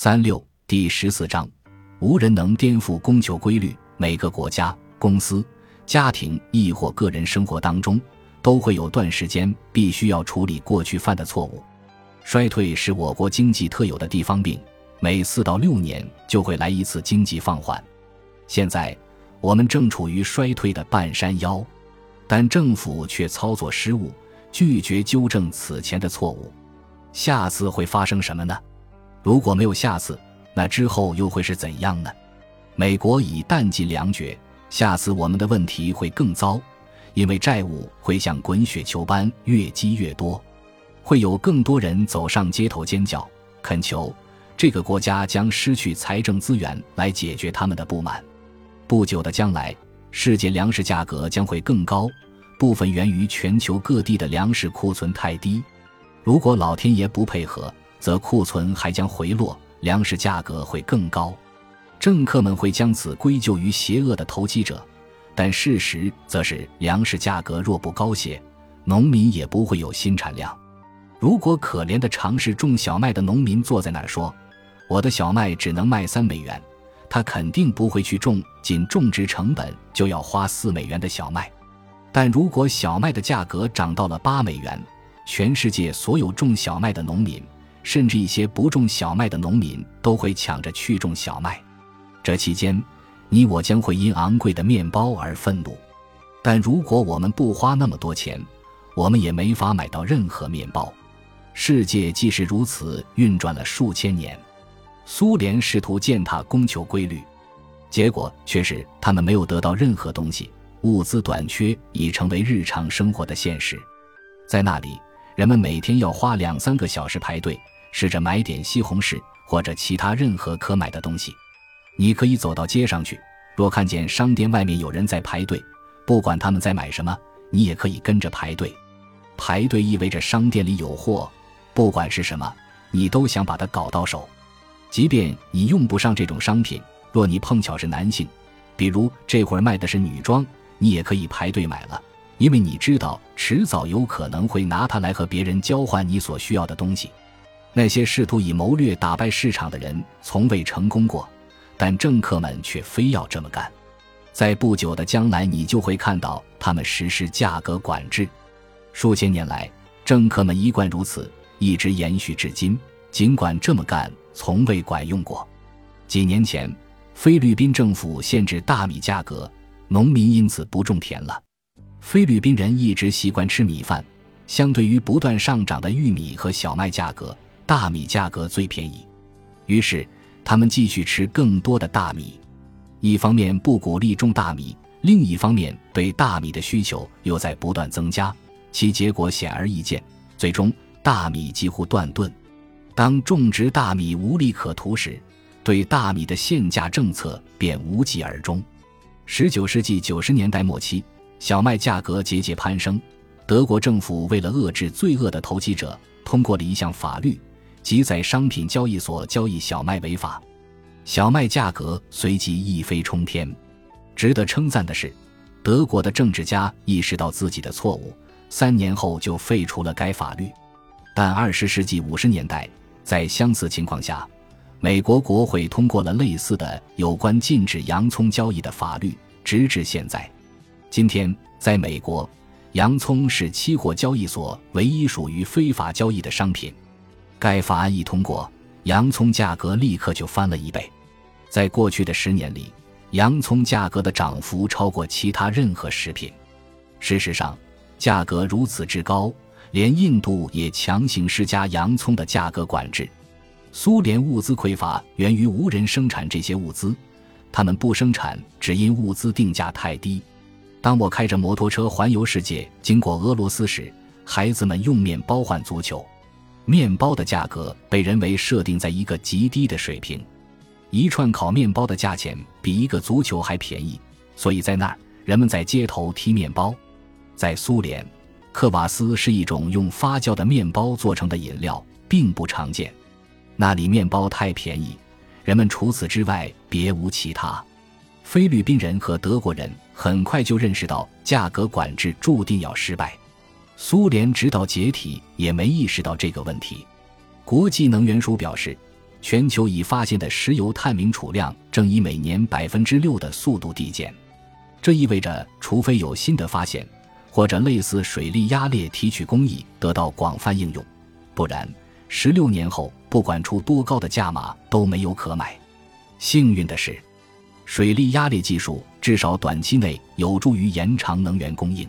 三六第十四章，无人能颠覆供求规律。每个国家、公司、家庭亦或个人生活当中，都会有段时间必须要处理过去犯的错误。衰退是我国经济特有的地方病，每四到六年就会来一次经济放缓。现在我们正处于衰退的半山腰，但政府却操作失误，拒绝纠正此前的错误。下次会发生什么呢？如果没有下次，那之后又会是怎样呢？美国已弹尽粮绝，下次我们的问题会更糟，因为债务会像滚雪球般越积越多，会有更多人走上街头尖叫、恳求这个国家将失去财政资源来解决他们的不满。不久的将来，世界粮食价格将会更高，部分源于全球各地的粮食库存太低。如果老天爷不配合，则库存还将回落，粮食价格会更高。政客们会将此归咎于邪恶的投机者，但事实则是，粮食价格若不高些，农民也不会有新产量。如果可怜的尝试种小麦的农民坐在那儿说：“我的小麦只能卖三美元”，他肯定不会去种仅种植成本就要花四美元的小麦。但如果小麦的价格涨到了八美元，全世界所有种小麦的农民。甚至一些不种小麦的农民都会抢着去种小麦，这期间，你我将会因昂贵的面包而愤怒。但如果我们不花那么多钱，我们也没法买到任何面包。世界即是如此运转了数千年，苏联试图践踏供求规律，结果却是他们没有得到任何东西，物资短缺已成为日常生活的现实。在那里，人们每天要花两三个小时排队。试着买点西红柿或者其他任何可买的东西。你可以走到街上去，若看见商店外面有人在排队，不管他们在买什么，你也可以跟着排队。排队意味着商店里有货，不管是什么，你都想把它搞到手。即便你用不上这种商品，若你碰巧是男性，比如这会儿卖的是女装，你也可以排队买了，因为你知道迟早有可能会拿它来和别人交换你所需要的东西。那些试图以谋略打败市场的人从未成功过，但政客们却非要这么干。在不久的将来，你就会看到他们实施价格管制。数千年来，政客们一贯如此，一直延续至今。尽管这么干从未管用过。几年前，菲律宾政府限制大米价格，农民因此不种田了。菲律宾人一直习惯吃米饭，相对于不断上涨的玉米和小麦价格。大米价格最便宜，于是他们继续吃更多的大米。一方面不鼓励种大米，另一方面对大米的需求又在不断增加，其结果显而易见。最终，大米几乎断顿。当种植大米无利可图时，对大米的限价政策便无疾而终。十九世纪九十年代末期，小麦价格节节攀升，德国政府为了遏制罪恶的投机者，通过了一项法律。即在商品交易所交易小麦违法，小麦价格随即一飞冲天。值得称赞的是，德国的政治家意识到自己的错误，三年后就废除了该法律。但二十世纪五十年代，在相似情况下，美国国会通过了类似的有关禁止洋葱交易的法律，直至现在。今天，在美国，洋葱是期货交易所唯一属于非法交易的商品。该法案一通过，洋葱价格立刻就翻了一倍。在过去的十年里，洋葱价格的涨幅超过其他任何食品。事实上，价格如此之高，连印度也强行施加洋葱的价格管制。苏联物资匮乏源于无人生产这些物资，他们不生产只因物资定价太低。当我开着摩托车环游世界，经过俄罗斯时，孩子们用面包换足球。面包的价格被人为设定在一个极低的水平，一串烤面包的价钱比一个足球还便宜，所以在那儿人们在街头踢面包。在苏联，克瓦斯是一种用发酵的面包做成的饮料，并不常见。那里面包太便宜，人们除此之外别无其他。菲律宾人和德国人很快就认识到价格管制注定要失败。苏联直到解体也没意识到这个问题。国际能源署表示，全球已发现的石油探明储量正以每年百分之六的速度递减。这意味着，除非有新的发现，或者类似水力压裂提取工艺得到广泛应用，不然，十六年后不管出多高的价码都没有可买。幸运的是，水力压裂技术至少短期内有助于延长能源供应。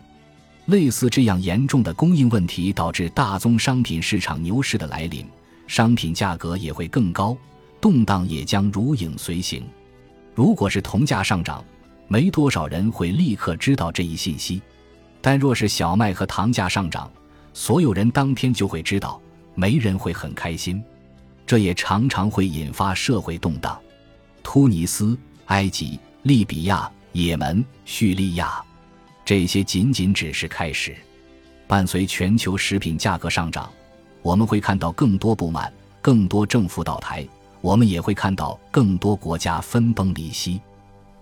类似这样严重的供应问题导致大宗商品市场牛市的来临，商品价格也会更高，动荡也将如影随形。如果是铜价上涨，没多少人会立刻知道这一信息，但若是小麦和糖价上涨，所有人当天就会知道，没人会很开心。这也常常会引发社会动荡。突尼斯、埃及、利比亚、也门、叙利亚，这些仅仅只是开始。伴随全球食品价格上涨，我们会看到更多不满，更多政府倒台，我们也会看到更多国家分崩离析。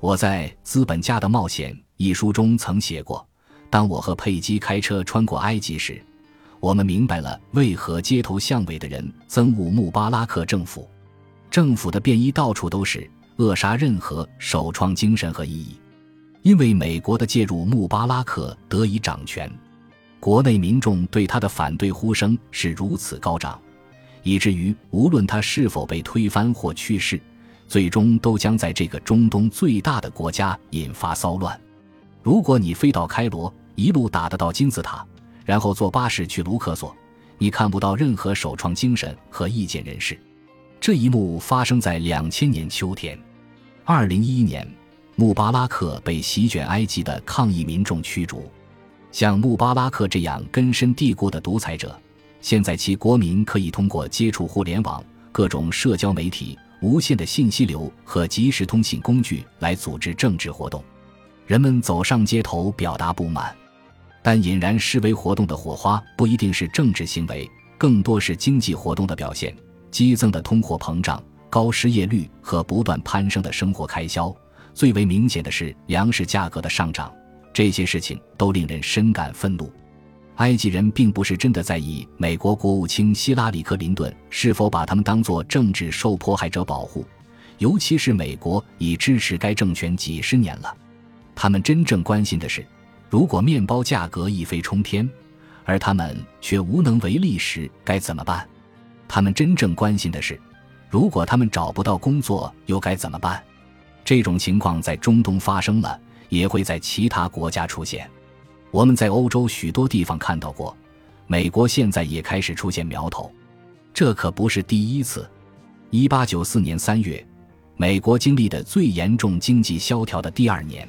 我在《资本家的冒险》一书中曾写过：当我和佩姬开车穿过埃及时，我们明白了为何街头巷尾的人憎恶穆巴拉克政府。政府的便衣到处都是，扼杀任何首创精神和意义。因为美国的介入，穆巴拉克得以掌权。国内民众对他的反对呼声是如此高涨，以至于无论他是否被推翻或去世。最终都将在这个中东最大的国家引发骚乱。如果你飞到开罗，一路打得到金字塔，然后坐巴士去卢克索，你看不到任何首创精神和意见人士。这一幕发生在两千年秋天。二零一一年，穆巴拉克被席卷埃及的抗议民众驱逐。像穆巴拉克这样根深蒂固的独裁者，现在其国民可以通过接触互联网、各种社交媒体。无限的信息流和即时通信工具来组织政治活动，人们走上街头表达不满，但引燃示威活动的火花不一定是政治行为，更多是经济活动的表现。激增的通货膨胀、高失业率和不断攀升的生活开销，最为明显的是粮食价格的上涨，这些事情都令人深感愤怒。埃及人并不是真的在意美国国务卿希拉里·克林顿是否把他们当作政治受迫害者保护，尤其是美国已支持该政权几十年了。他们真正关心的是，如果面包价格一飞冲天，而他们却无能为力时该怎么办？他们真正关心的是，如果他们找不到工作又该怎么办？这种情况在中东发生了，也会在其他国家出现。我们在欧洲许多地方看到过，美国现在也开始出现苗头，这可不是第一次。一八九四年三月，美国经历的最严重经济萧条的第二年，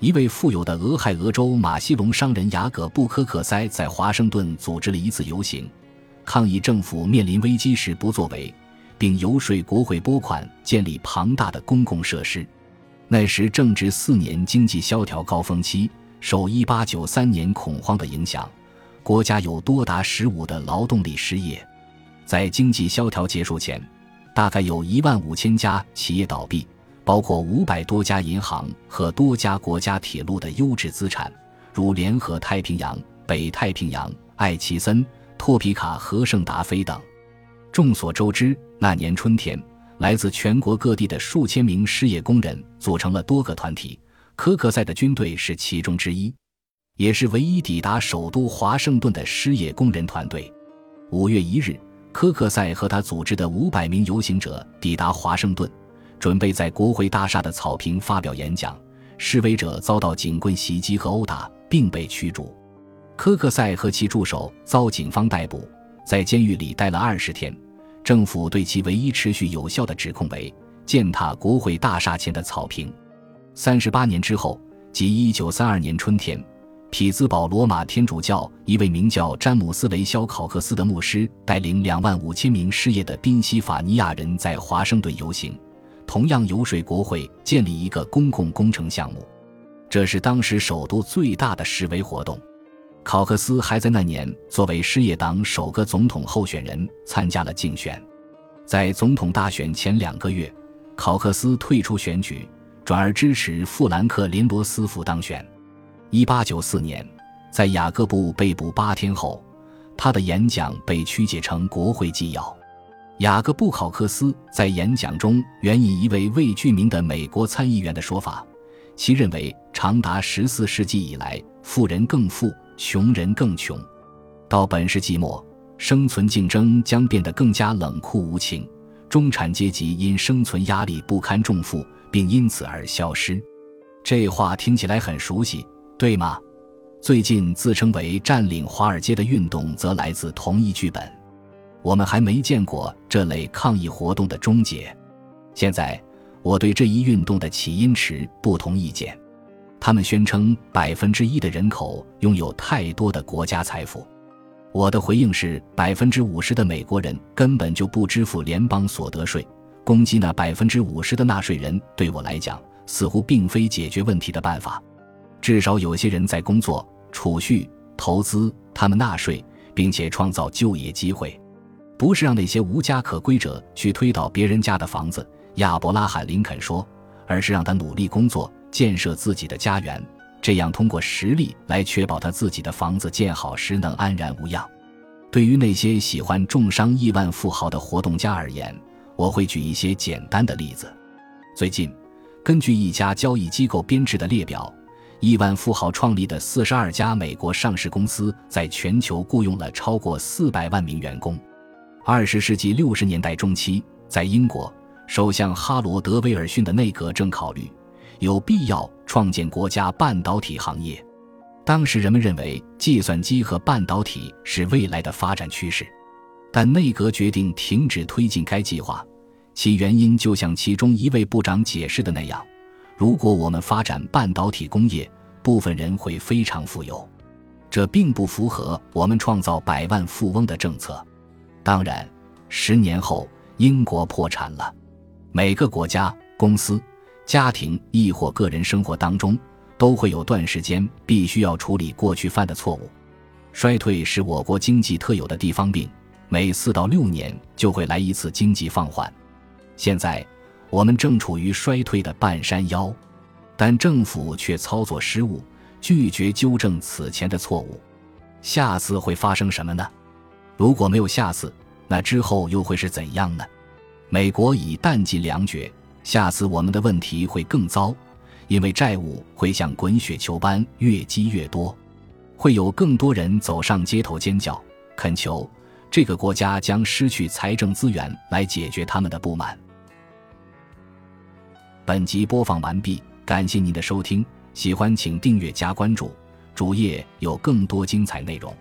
一位富有的俄亥俄州马西隆商人雅各布·科克塞在华盛顿组织了一次游行，抗议政府面临危机时不作为，并游说国会拨款建立庞大的公共设施。那时正值四年经济萧条高峰期。受1893年恐慌的影响，国家有多达十五的劳动力失业。在经济萧条结束前，大概有一万五千家企业倒闭，包括五百多家银行和多家国家铁路的优质资产，如联合太平洋、北太平洋、爱奇森、托皮卡和圣达菲等。众所周知，那年春天，来自全国各地的数千名失业工人组成了多个团体。科克塞的军队是其中之一，也是唯一抵达首都华盛顿的失业工人团队。五月一日，科克塞和他组织的五百名游行者抵达华盛顿，准备在国会大厦的草坪发表演讲。示威者遭到警棍袭击和殴打，并被驱逐。科克塞和其助手遭警方逮捕，在监狱里待了二十天。政府对其唯一持续有效的指控为践踏国会大厦前的草坪。三十八年之后，即一九三二年春天，匹兹堡罗马天主教一位名叫詹姆斯·雷肖考克斯的牧师带领两万五千名失业的宾夕法尼亚人在华盛顿游行，同样游说国会建立一个公共工程项目。这是当时首都最大的示威活动。考克斯还在那年作为失业党首个总统候选人参加了竞选。在总统大选前两个月，考克斯退出选举。转而支持富兰克林·罗斯福当选。一八九四年，在雅各布被捕八天后，他的演讲被曲解成国会纪要。雅各布·考克斯在演讲中援引一位未具名的美国参议员的说法，其认为长达十四世纪以来，富人更富，穷人更穷。到本世纪末，生存竞争将变得更加冷酷无情，中产阶级因生存压力不堪重负，并因此而消失。这话听起来很熟悉，对吗？最近自称为占领华尔街的运动，则来自同一剧本。我们还没见过这类抗议活动的终结。现在，我对这一运动的起因持不同意见。他们宣称百分之一的人口拥有太多的国家财富。我的回应是，百分之五十的美国人根本就不支付联邦所得税。攻击那百分之五十的纳税人，对我来讲似乎并非解决问题的办法。至少有些人在工作、储蓄、投资，他们纳税，并且创造就业机会。不是让那些无家可归者去推倒别人家的房子，亚伯拉罕·林肯说，而是让他努力工作，建设自己的家园，这样通过实力来确保他自己的房子建好时能安然无恙。对于那些喜欢重伤亿万富豪的活动家而言，我会举一些简单的例子。最近，根据一家交易机构编制的列表，亿万富豪创立的四十二家美国上市公司在全球雇佣了超过四百万名员工。二十世纪六十年代中期，在英国，首相哈罗德·威尔逊的内阁正考虑有必要创建国家半导体行业。当时人们认为计算机和半导体是未来的发展趋势，但内阁决定停止推进该计划。其原因就像其中一位部长解释的那样：“如果我们发展半导体工业，部分人会非常富有，这并不符合我们创造百万富翁的政策。”当然，十年后英国破产了。每个国家、公司、家庭亦或个人生活当中，都会有段时间必须要处理过去犯的错误。衰退是我国经济特有的地方病，每四到六年就会来一次经济放缓。现在我们正处于衰退的半山腰，但政府却操作失误，拒绝纠正此前的错误。下次会发生什么呢？如果没有下次，那之后又会是怎样呢？美国已弹尽粮绝，下次我们的问题会更糟，因为债务会像滚雪球般越积越多，会有更多人走上街头尖叫、恳求这个国家将失去财政资源来解决他们的不满。本集播放完毕，感谢您的收听，喜欢请订阅加关注，主页有更多精彩内容。